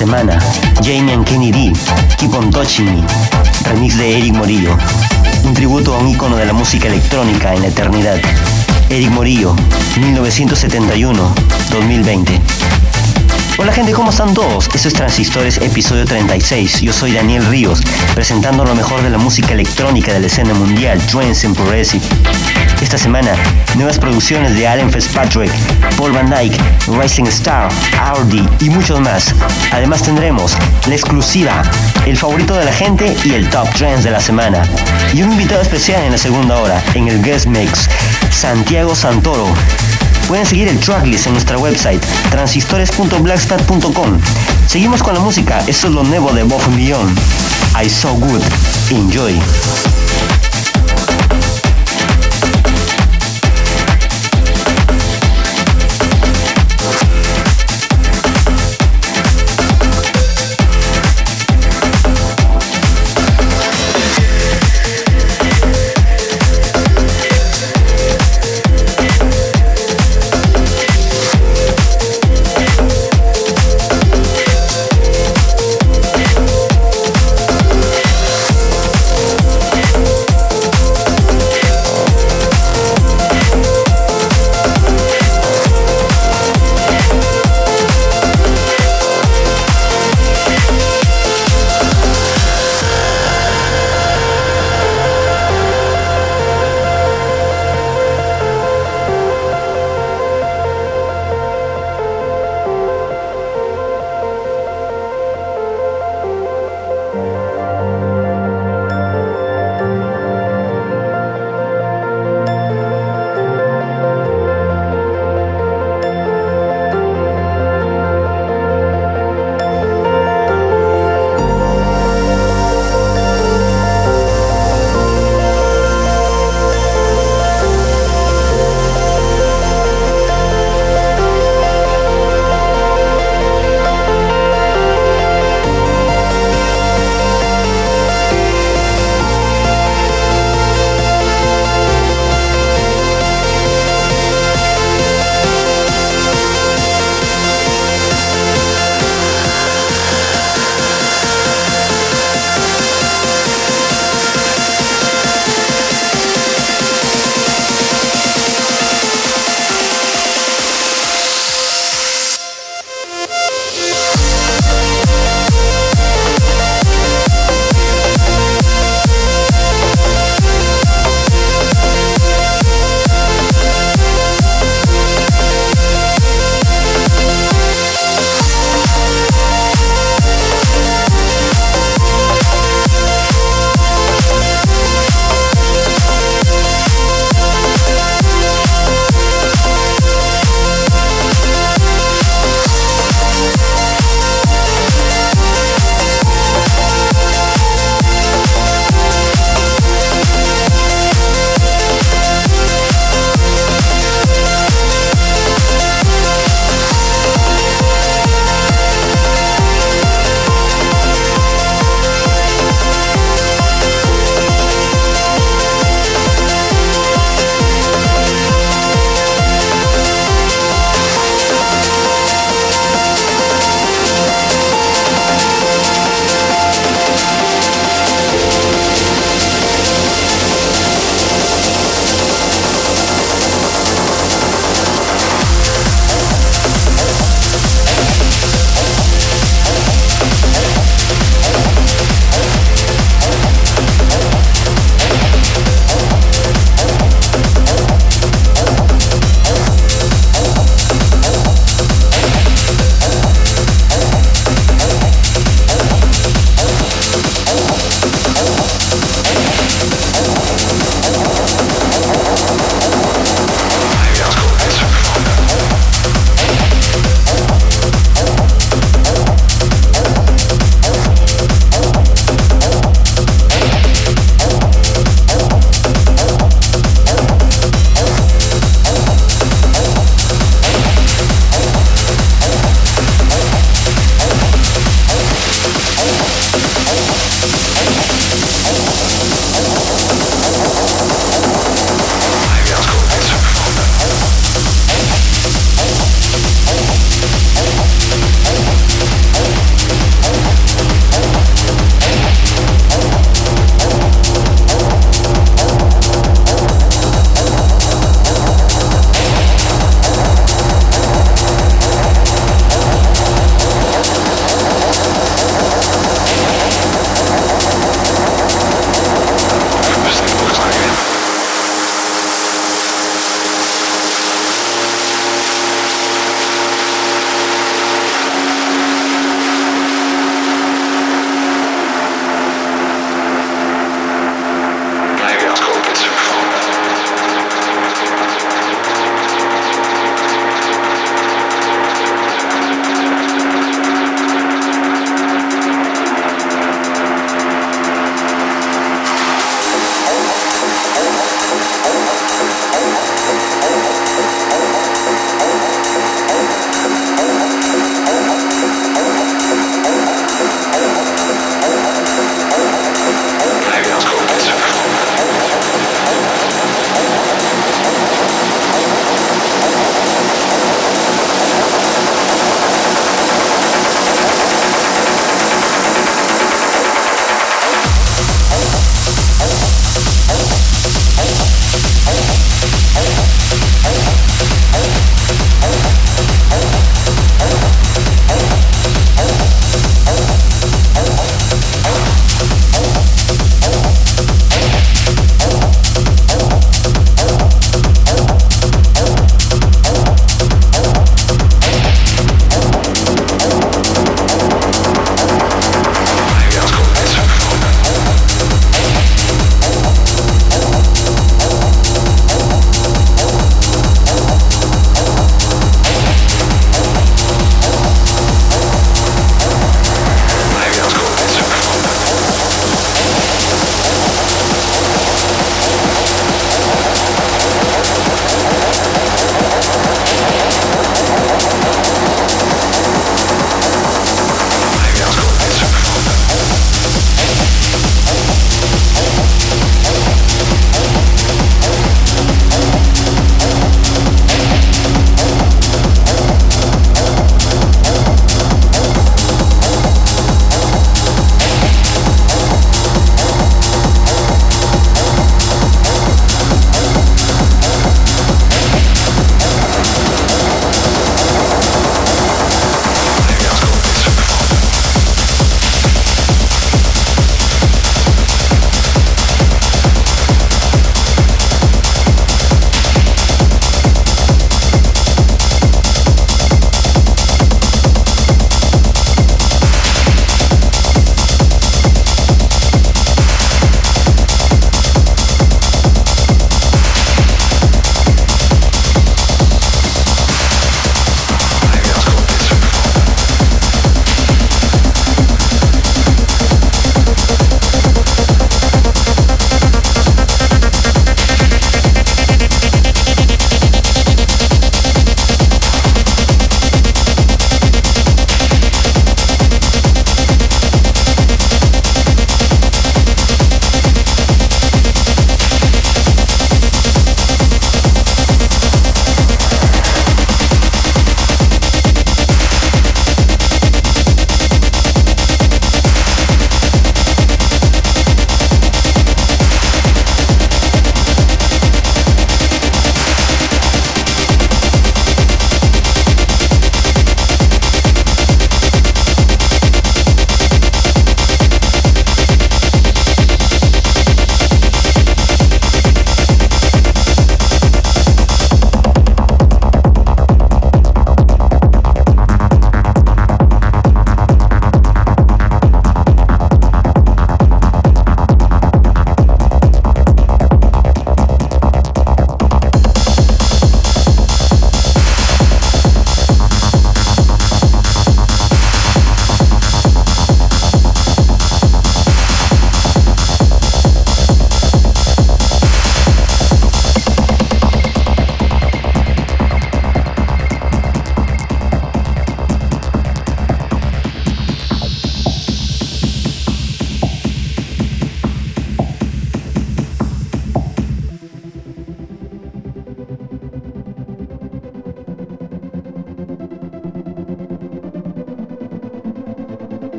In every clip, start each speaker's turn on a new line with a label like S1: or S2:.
S1: semana, Jamie and Kenny D, Keep on Touching Me, remix de Eric Morillo, un tributo a un ícono de la música electrónica en la eternidad. Eric Morillo, 1971-2020. Hola gente, ¿cómo están todos? Esto es Transistores episodio 36. Yo soy Daniel Ríos, presentando lo mejor de la música electrónica de la escena mundial, Trance and Progressive. Esta semana, nuevas producciones de Alan Fitzpatrick, Paul Van Dyke, Rising Star, Audi y muchos más. Además tendremos la exclusiva, el favorito de la gente y el top trends de la semana. Y un invitado especial en la segunda hora, en el Guest Mix, Santiago Santoro. Pueden seguir el tracklist en nuestra website transistores.blackstat.com. Seguimos con la música, esto es lo nuevo de Bob Beyond. I So Good. Enjoy.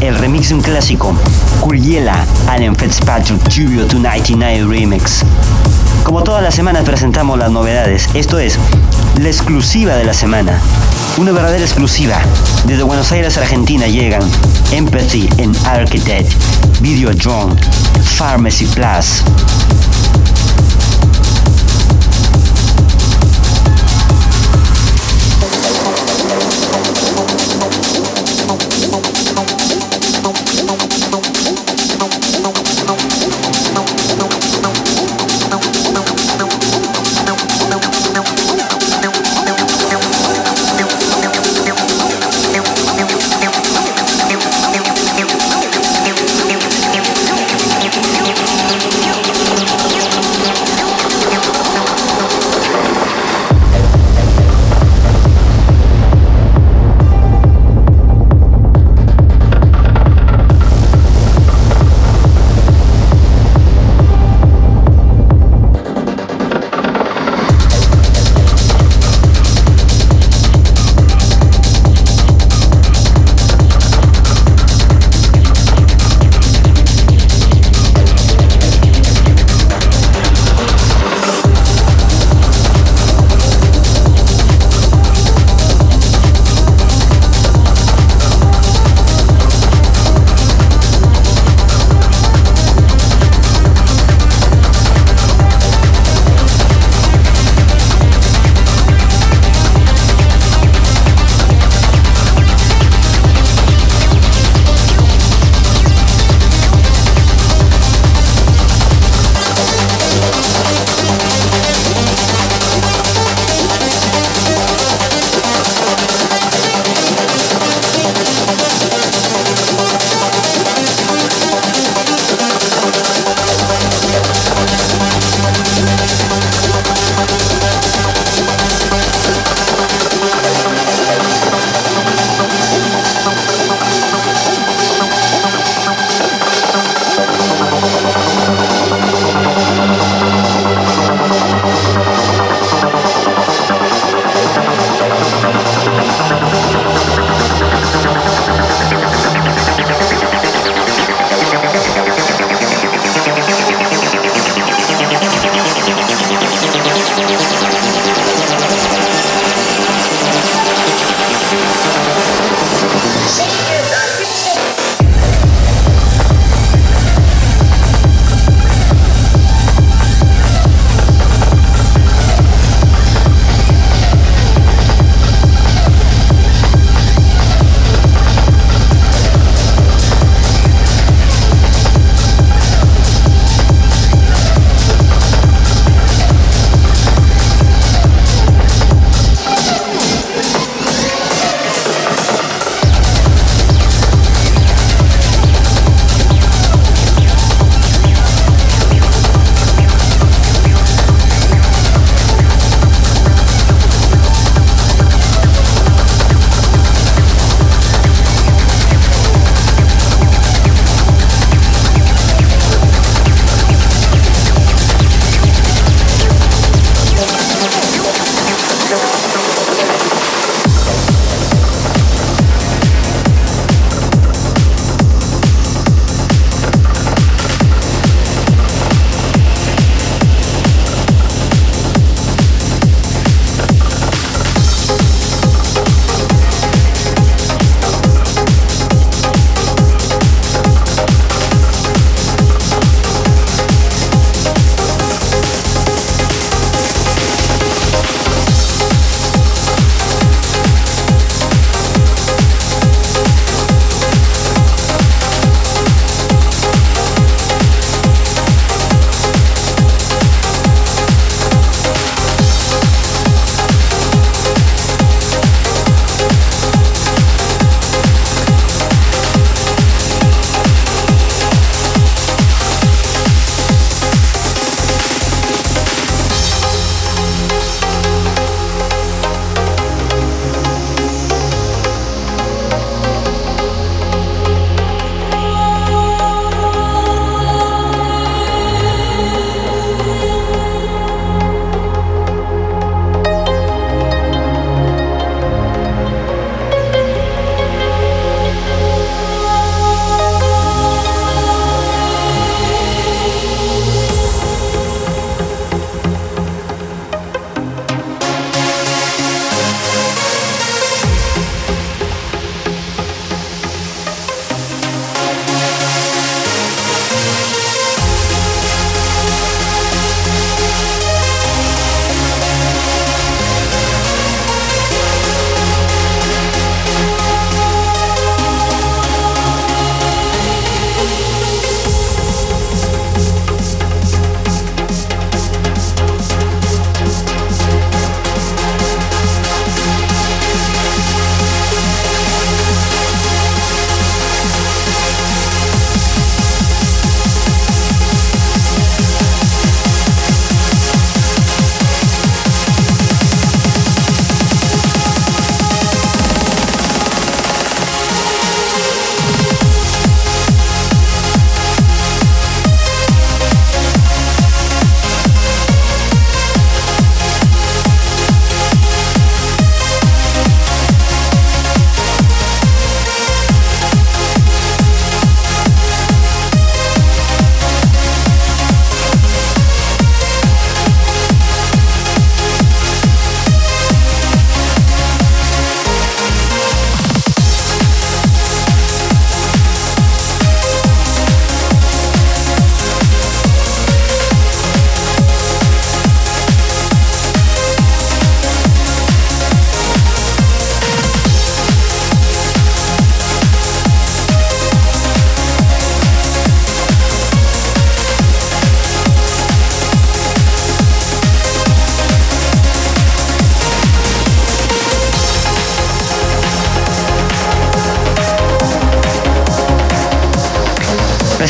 S1: El remix de un clásico, Curiela, Allen Fitzpatrick Jubio 299 Remix. Como todas las semanas presentamos las novedades, esto es la exclusiva de la semana. Una verdadera exclusiva. Desde Buenos Aires, Argentina llegan Empathy en Architect, Drone, Pharmacy Plus.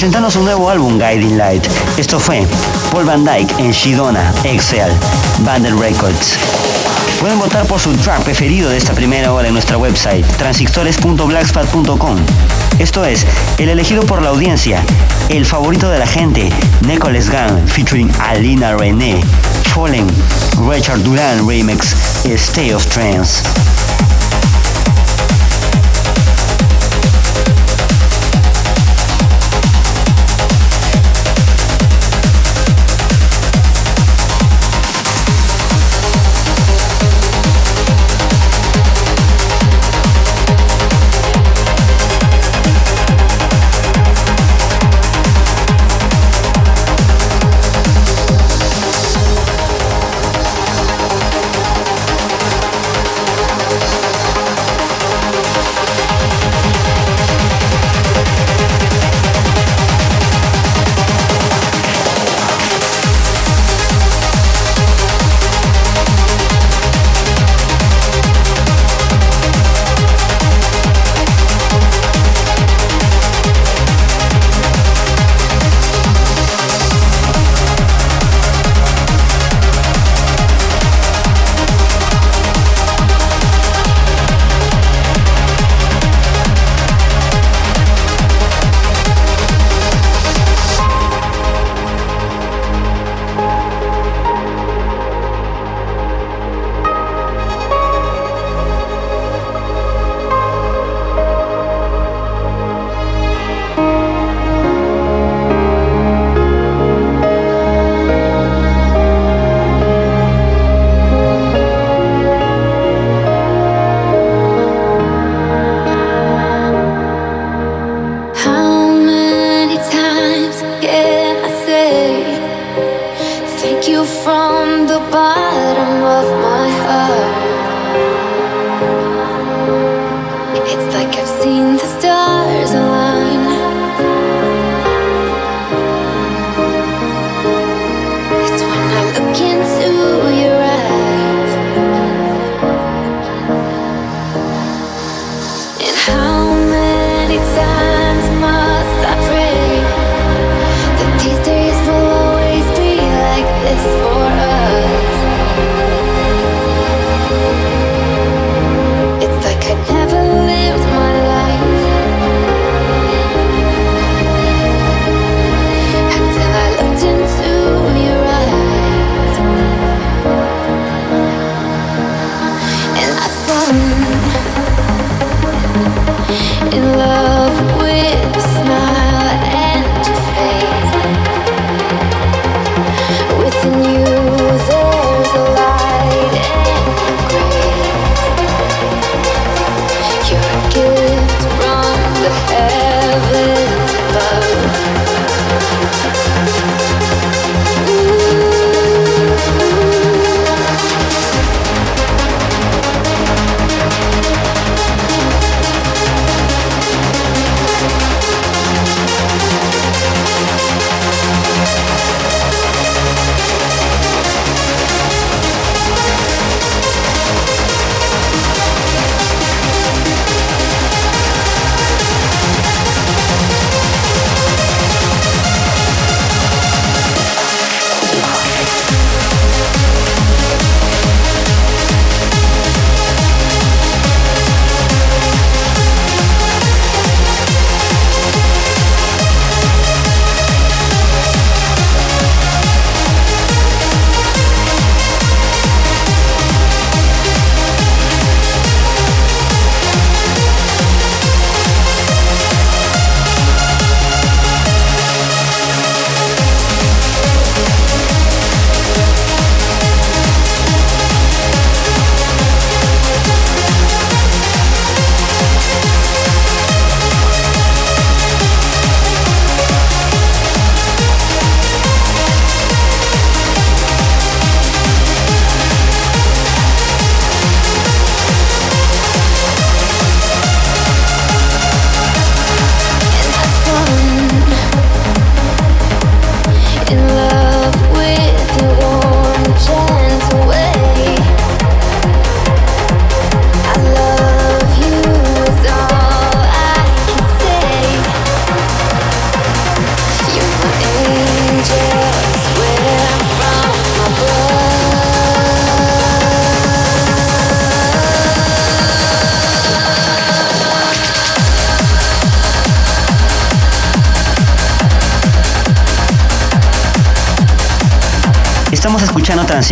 S1: Presentando su nuevo álbum Guiding Light. Esto fue Paul Van Dyke en Shidona, Excel, Bandel Records. Pueden votar por su track preferido de esta primera hora en nuestra website, transistores.blackspot.com. Esto es, el elegido por la audiencia, el favorito de la gente, Nicholas Gunn, featuring Alina René, Fallen, Richard Duran Remix, Stay of Trance.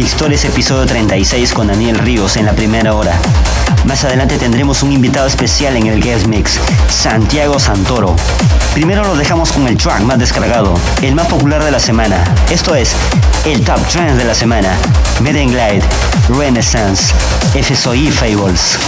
S1: Transistores episodio 36 con Daniel Ríos en la primera hora. Más adelante tendremos un invitado especial en el guest mix, Santiago Santoro. Primero lo dejamos con el track más descargado, el más popular de la semana. Esto es el Top Trends de la semana. Meden Glide, Renaissance, FSOI Fables.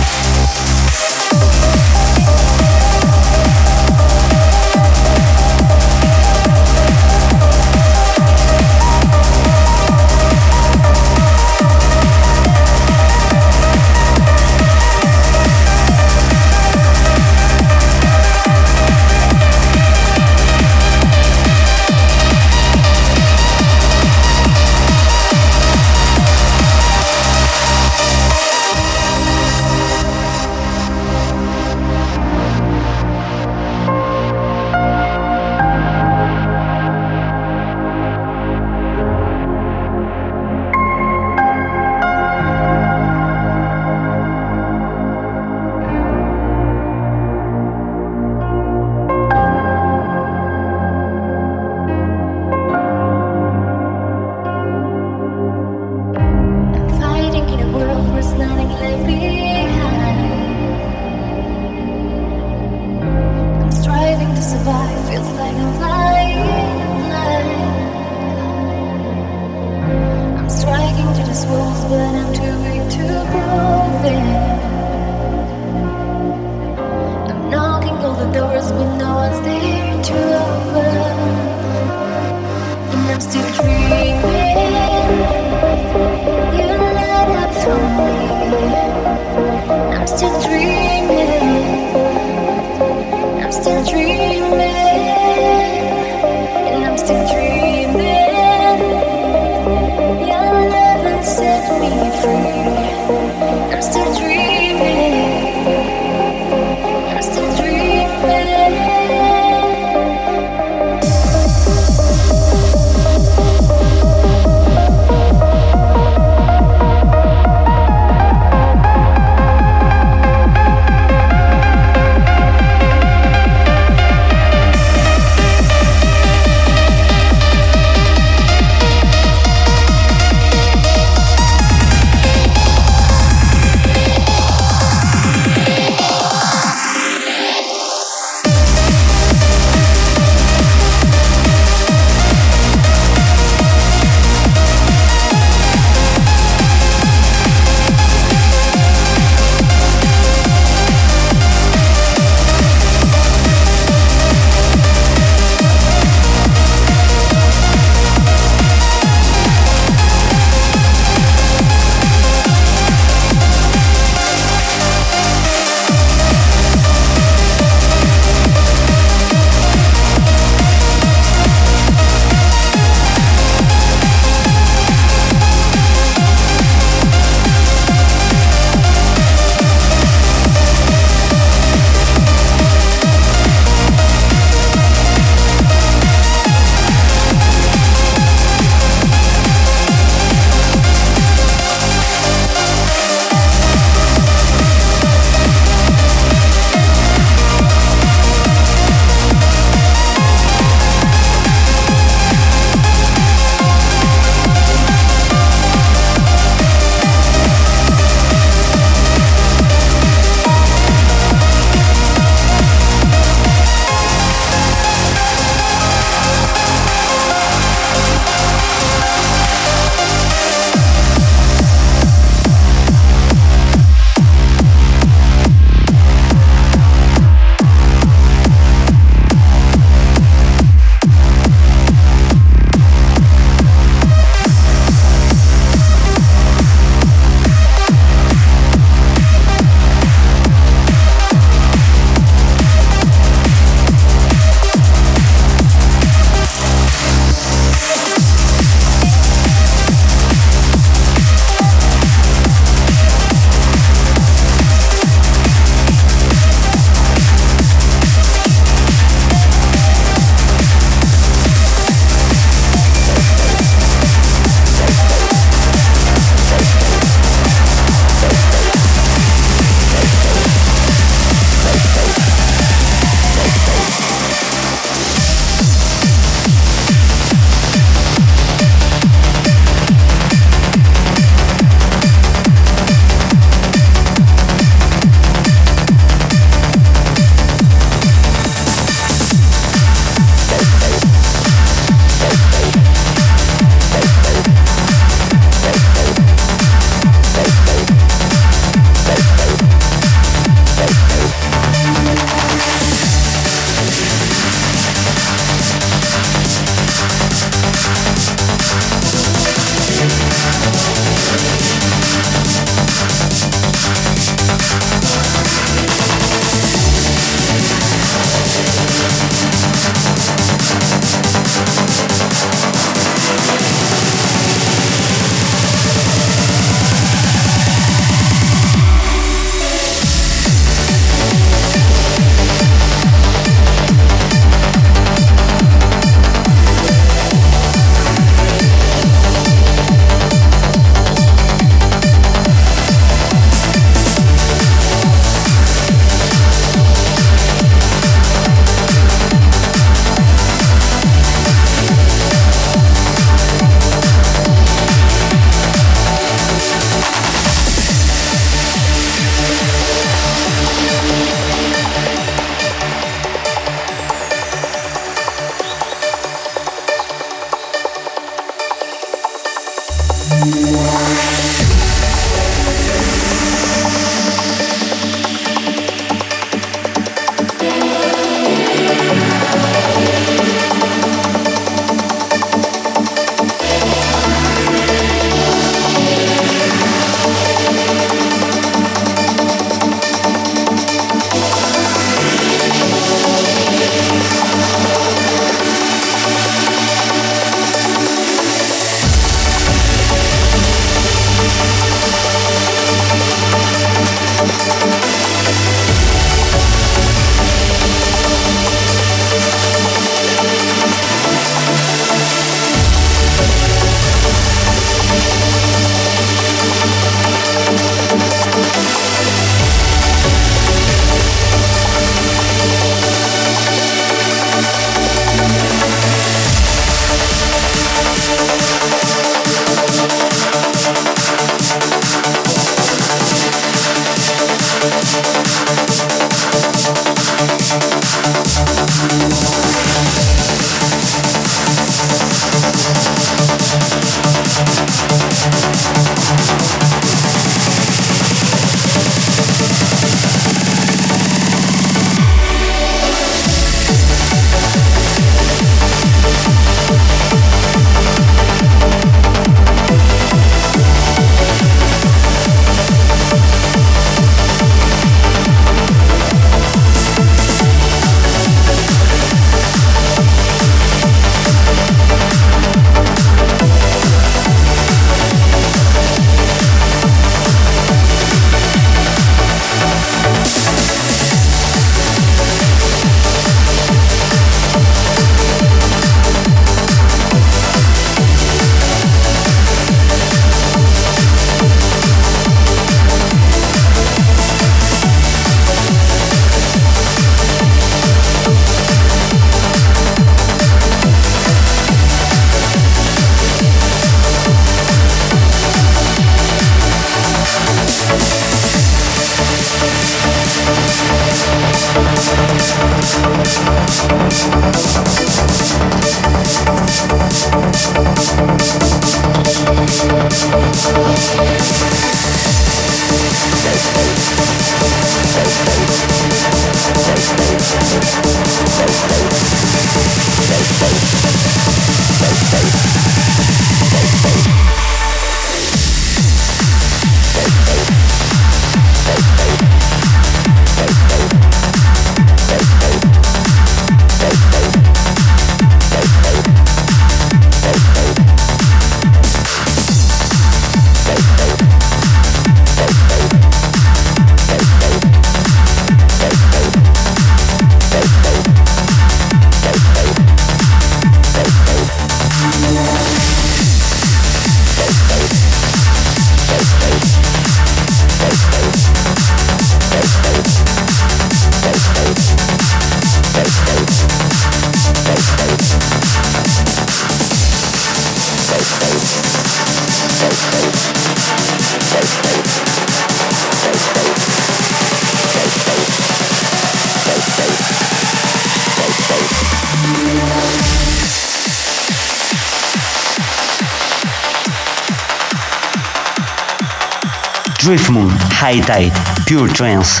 S1: High Tide, Pure Trance.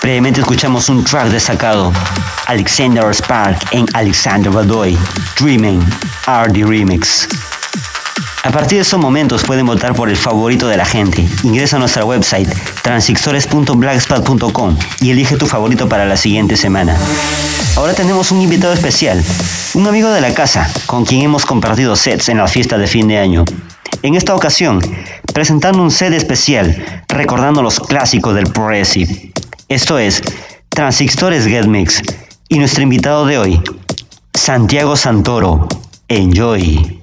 S1: Previamente escuchamos un track destacado, Alexander Spark en Alexander Badoy, Dreaming, RD Remix. A partir de esos momentos pueden votar por el favorito de la gente. Ingresa a nuestra website transistores.blogspot.com y elige tu favorito para la siguiente semana. Ahora tenemos un invitado especial, un amigo de la casa, con quien hemos compartido sets en la fiesta de fin de año. En esta ocasión, presentando un set especial recordando los clásicos del Progressive. Esto es Transistores Get Mix y nuestro invitado de hoy, Santiago Santoro. Enjoy.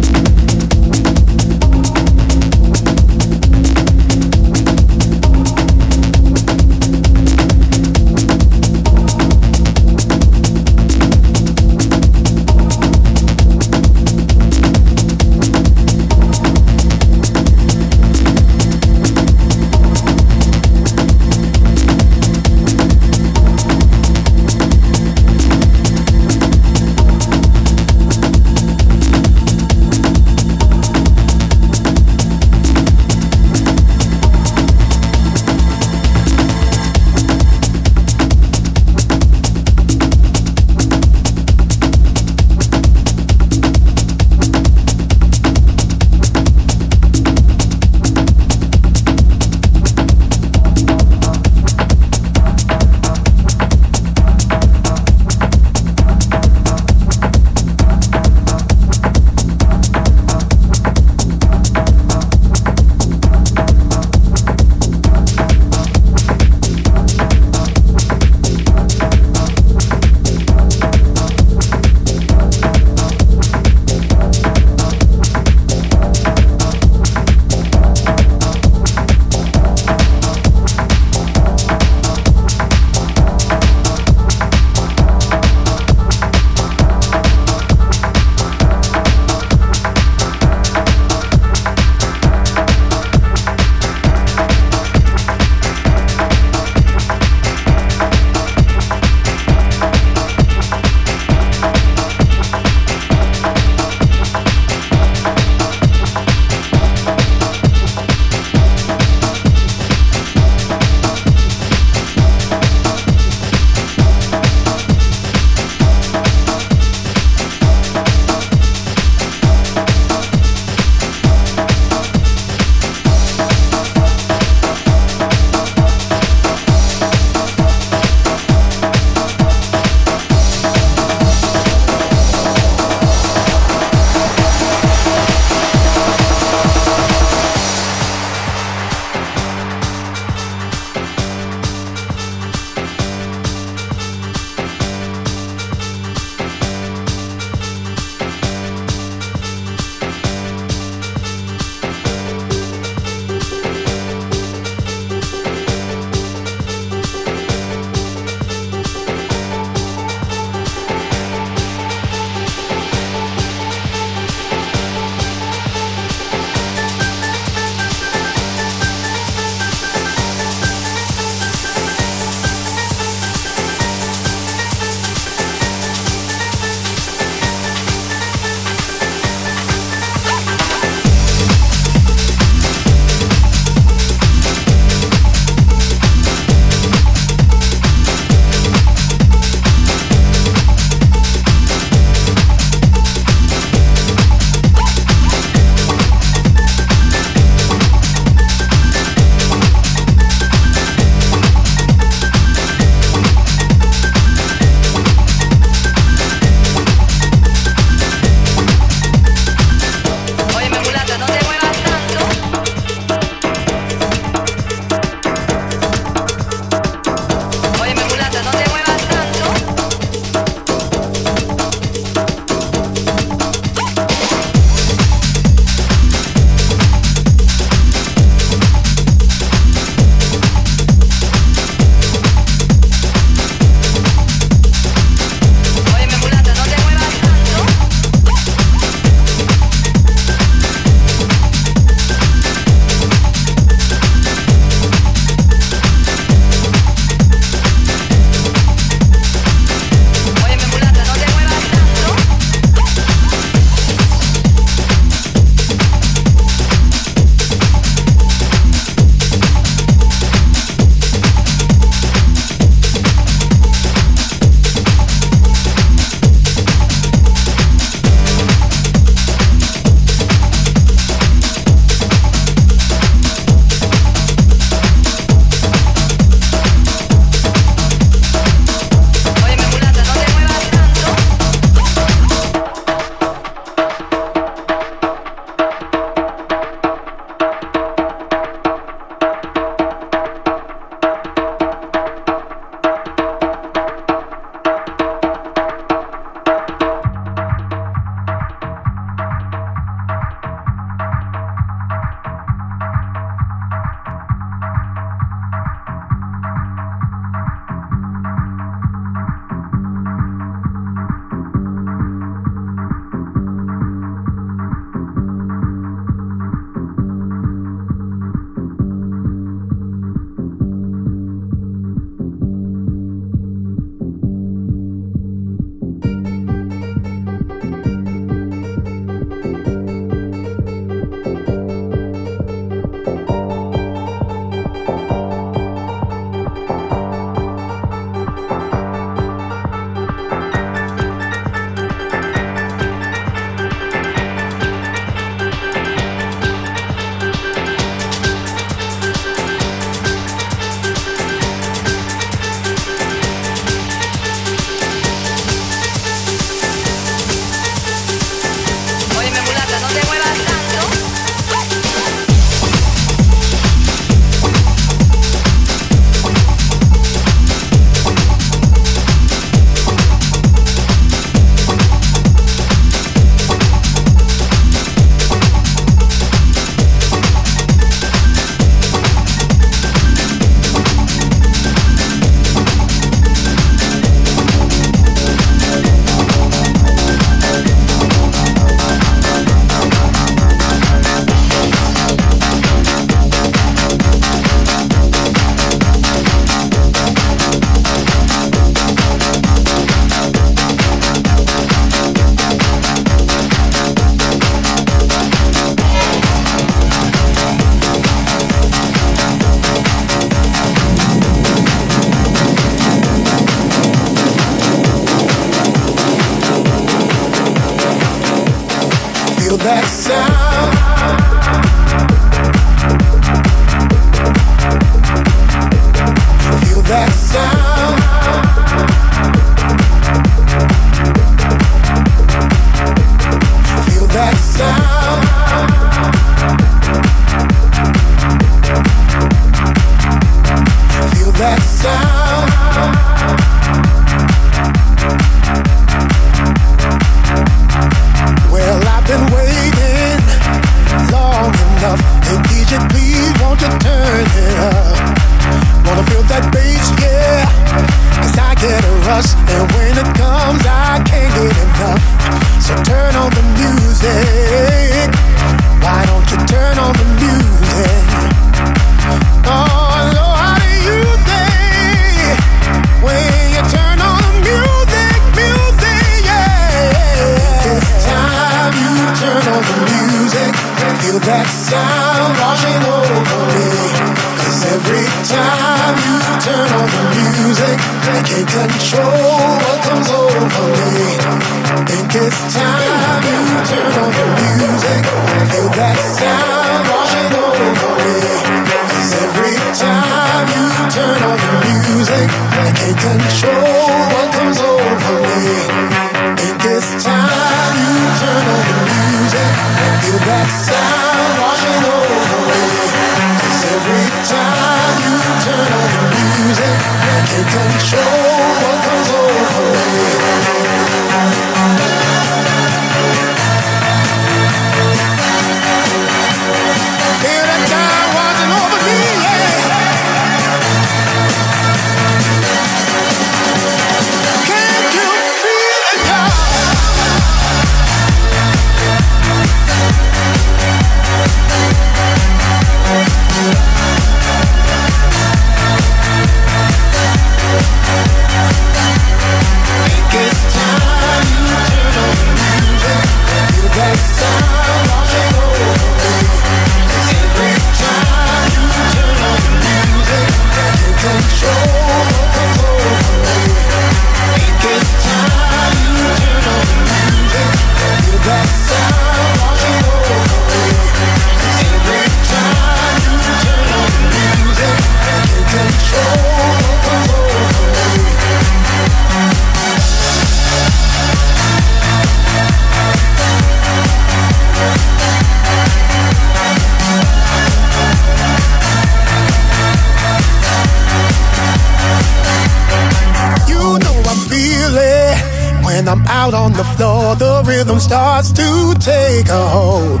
S2: Starts to take a hold.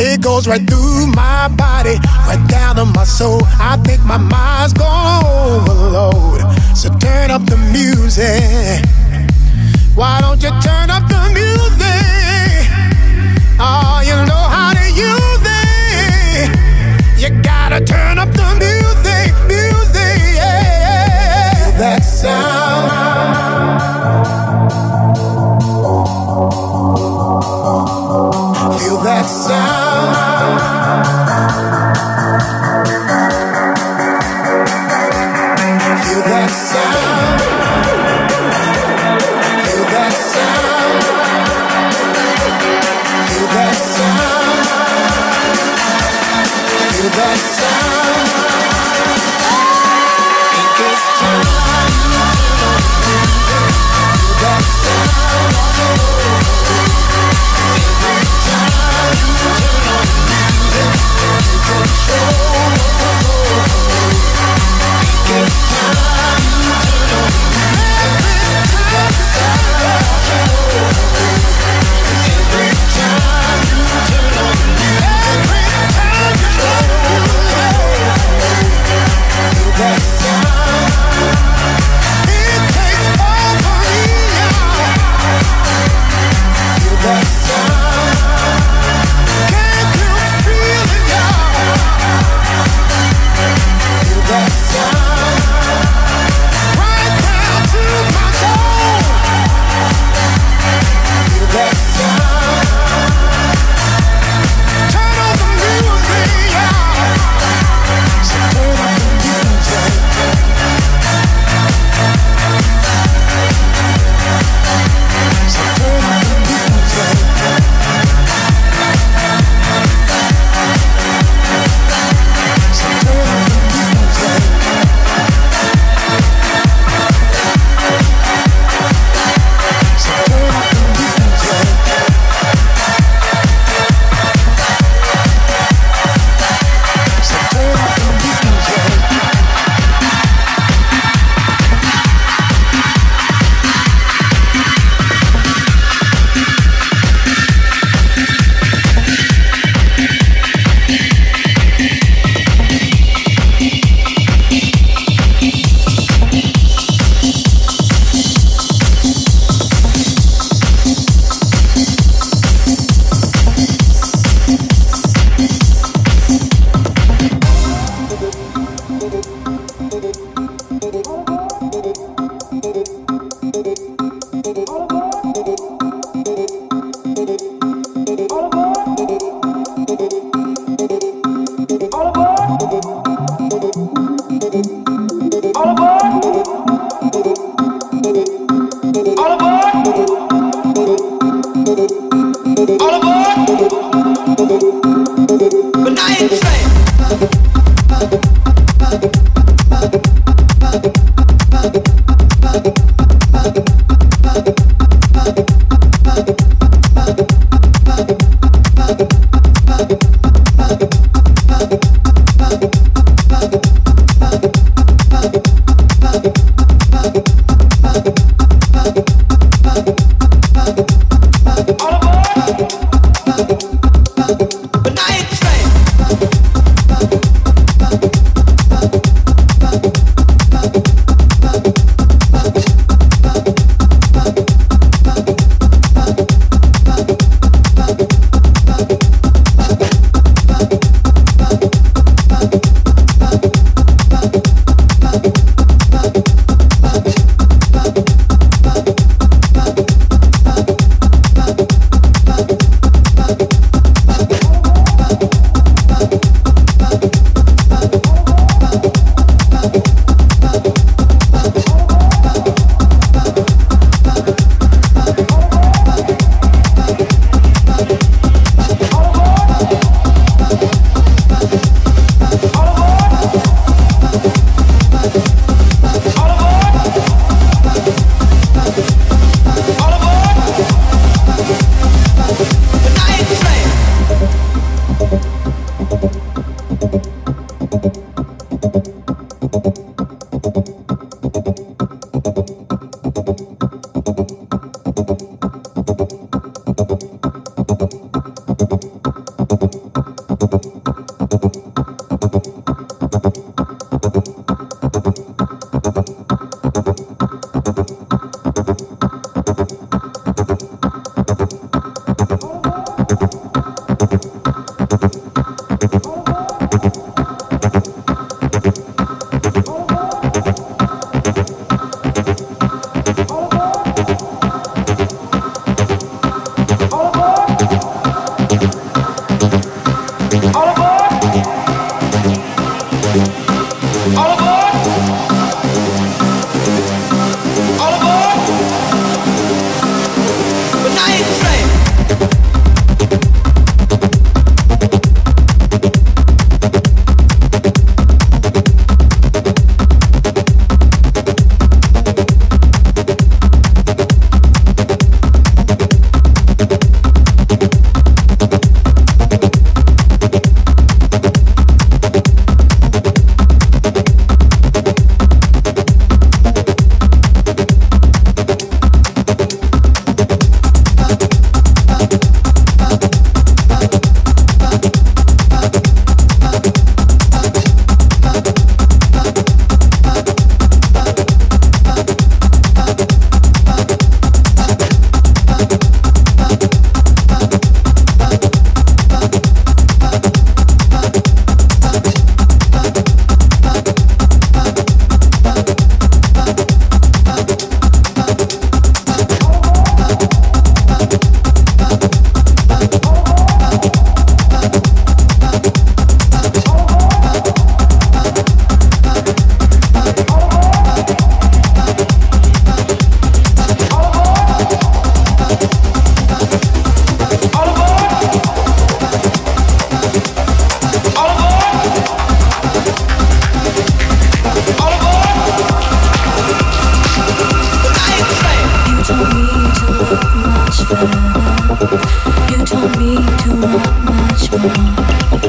S2: It goes right through my body, right down to my soul. I think my mind's gonna overload. So turn up the music. Why don't you turn up the music?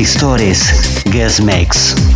S1: Transistores Guest Mix.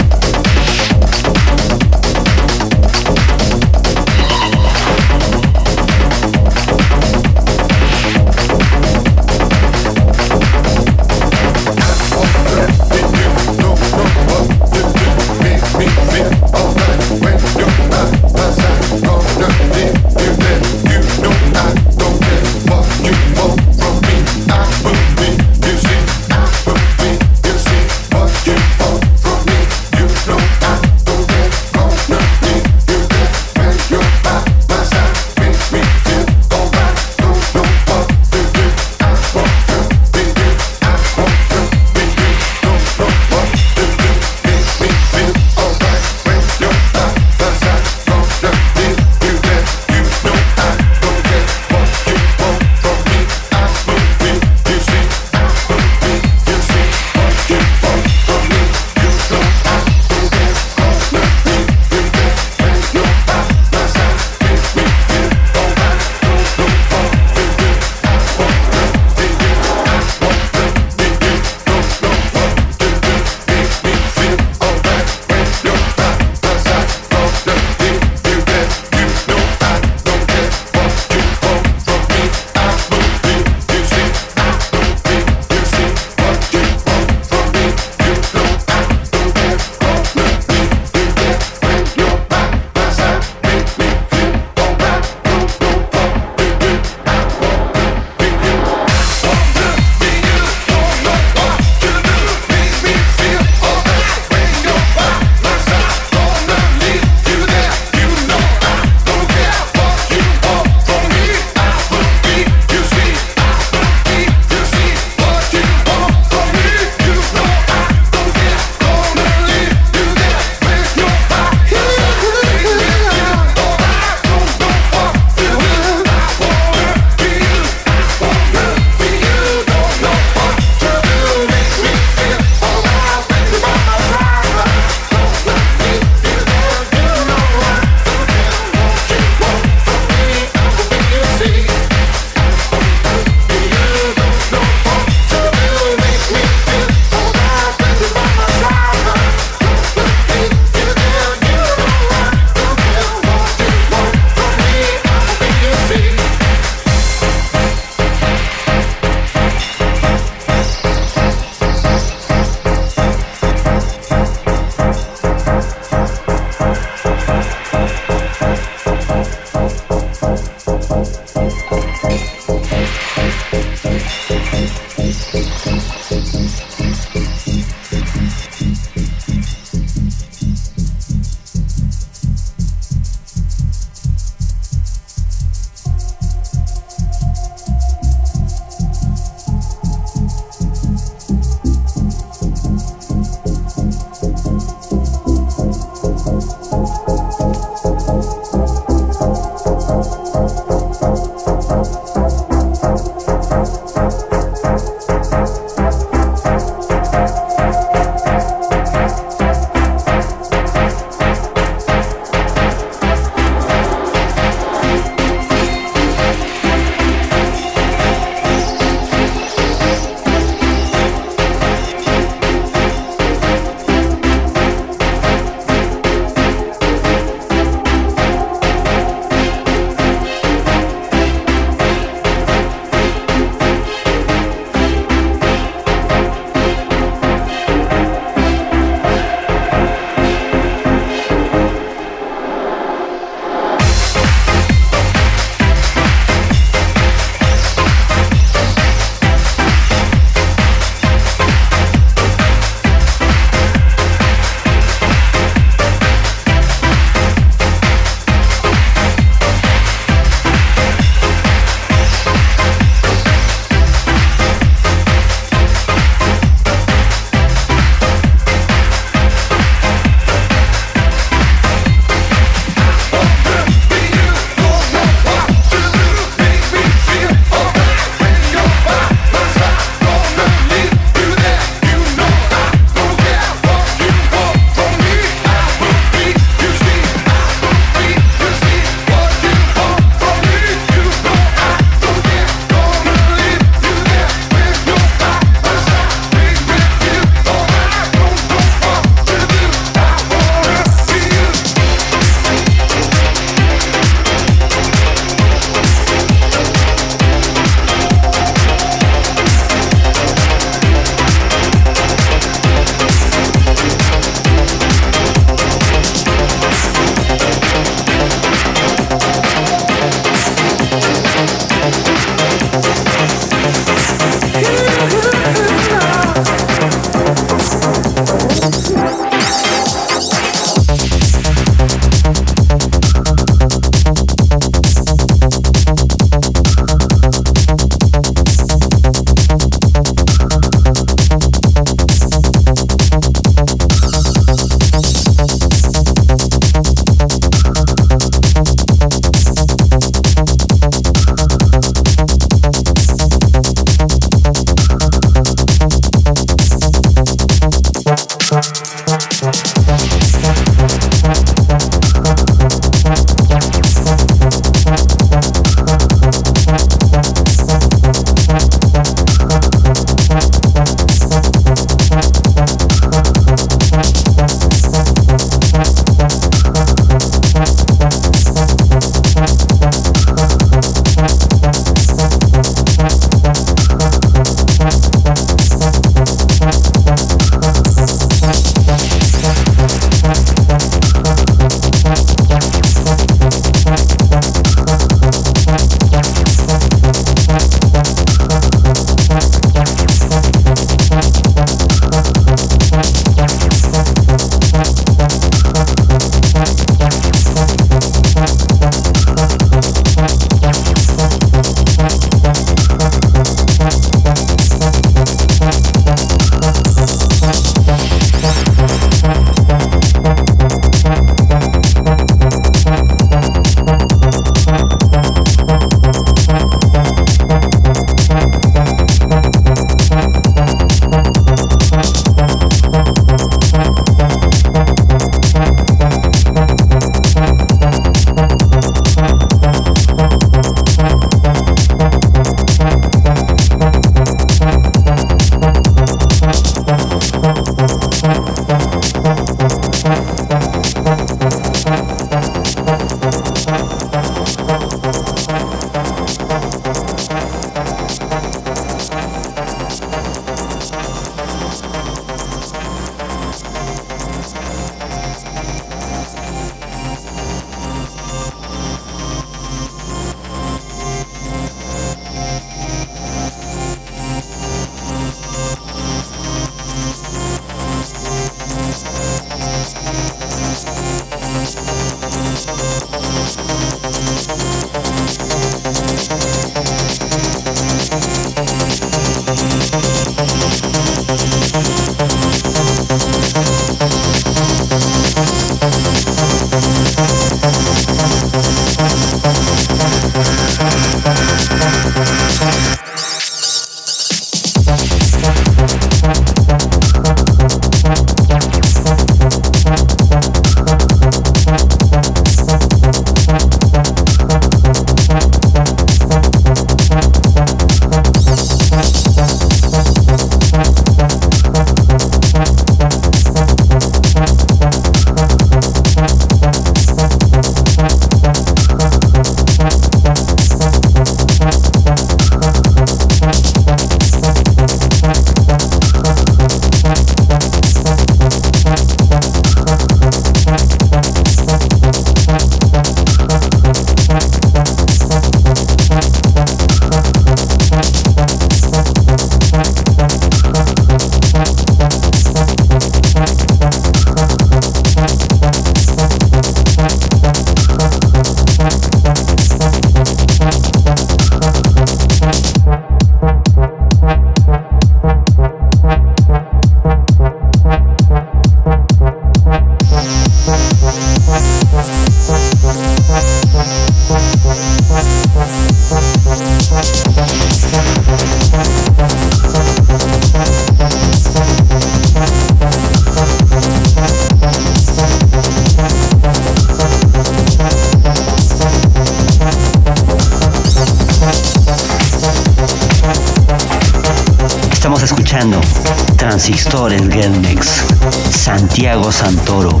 S3: Gelnex, Santiago Santoro.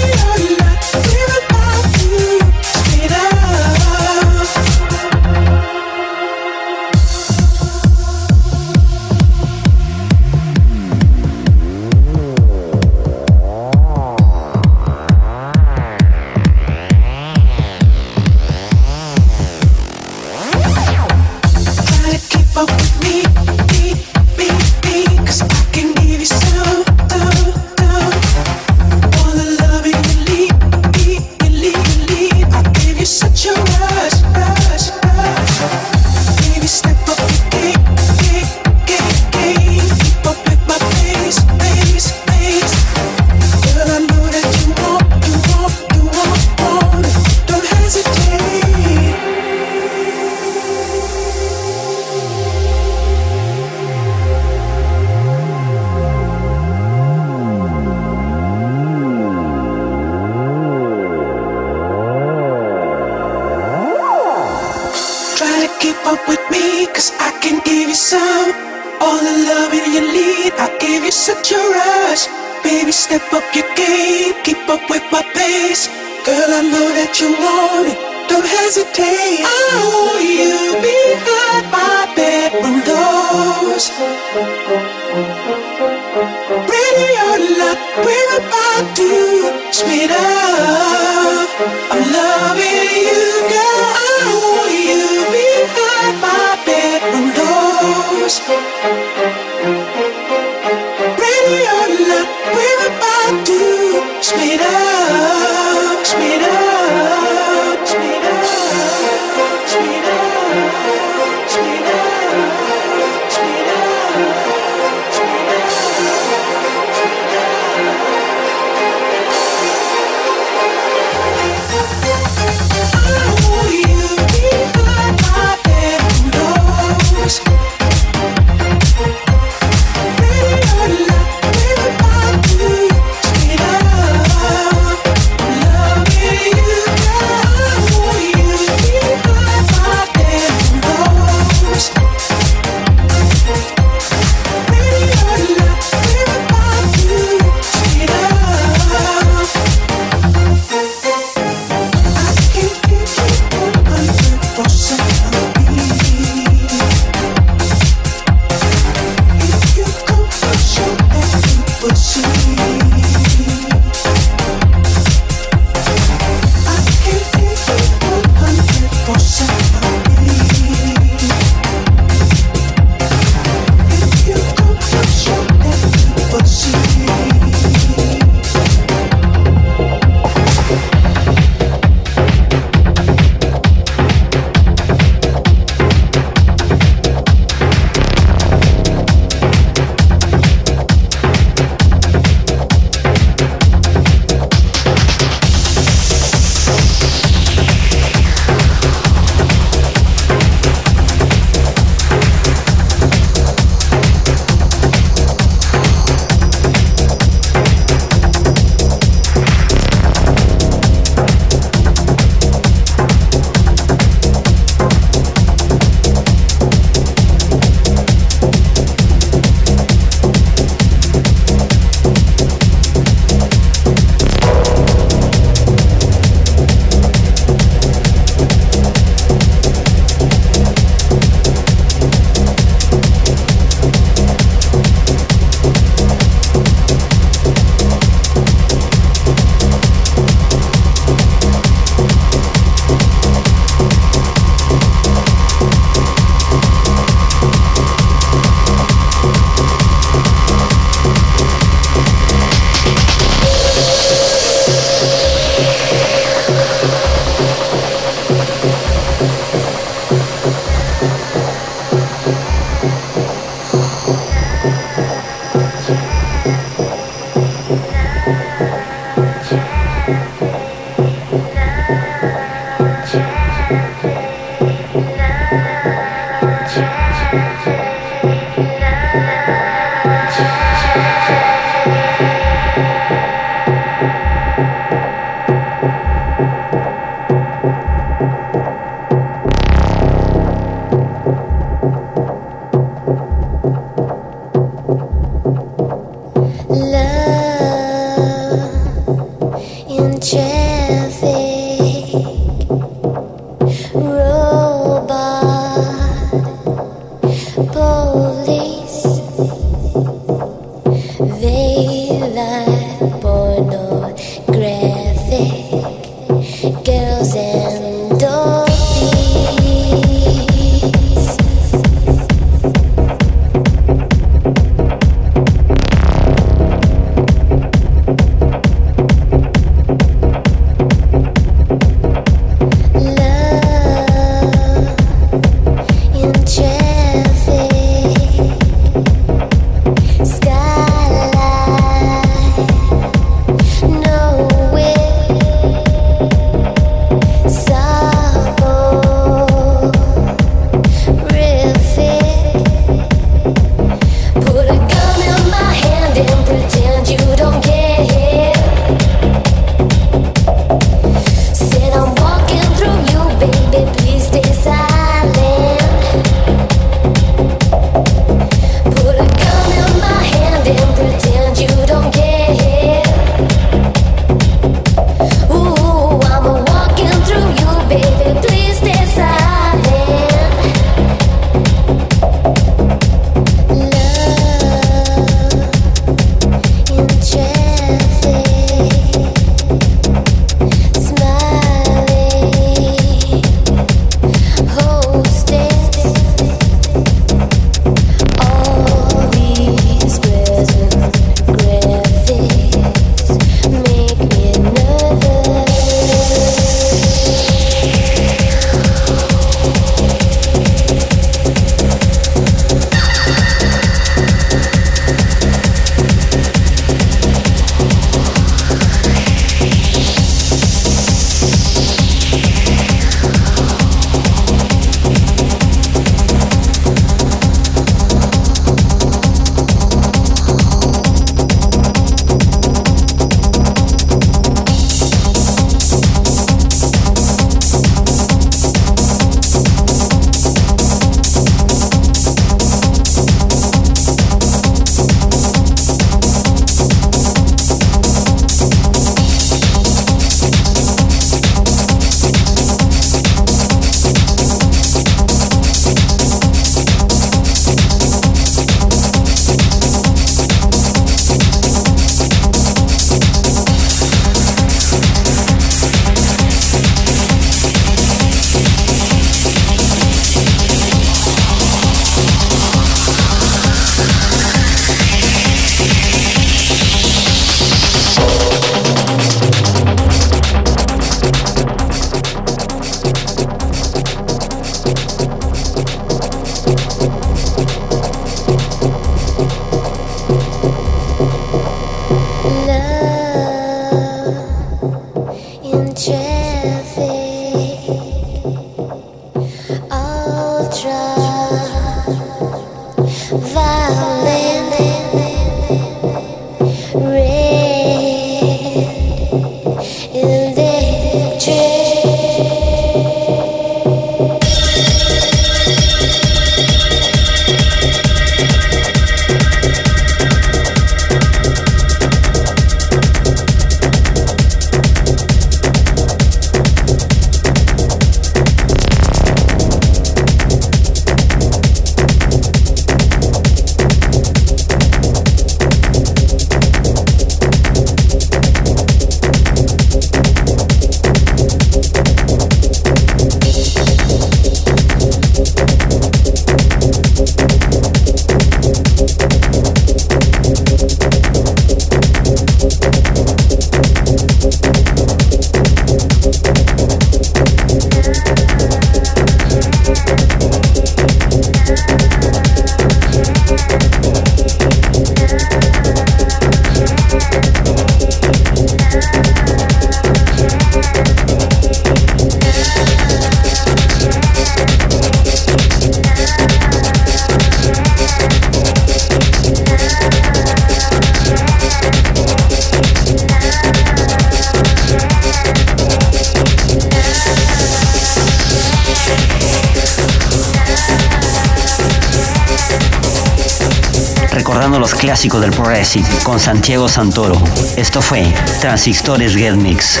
S1: Con Santiago Santoro. Esto fue Transistores Get Mix.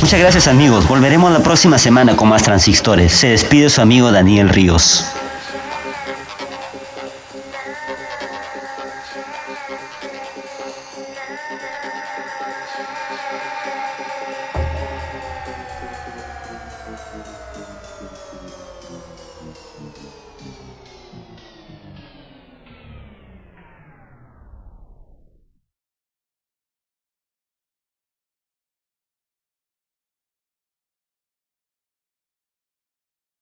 S1: Muchas gracias amigos, volveremos la próxima semana con más transistores. Se despide su amigo Daniel Ríos.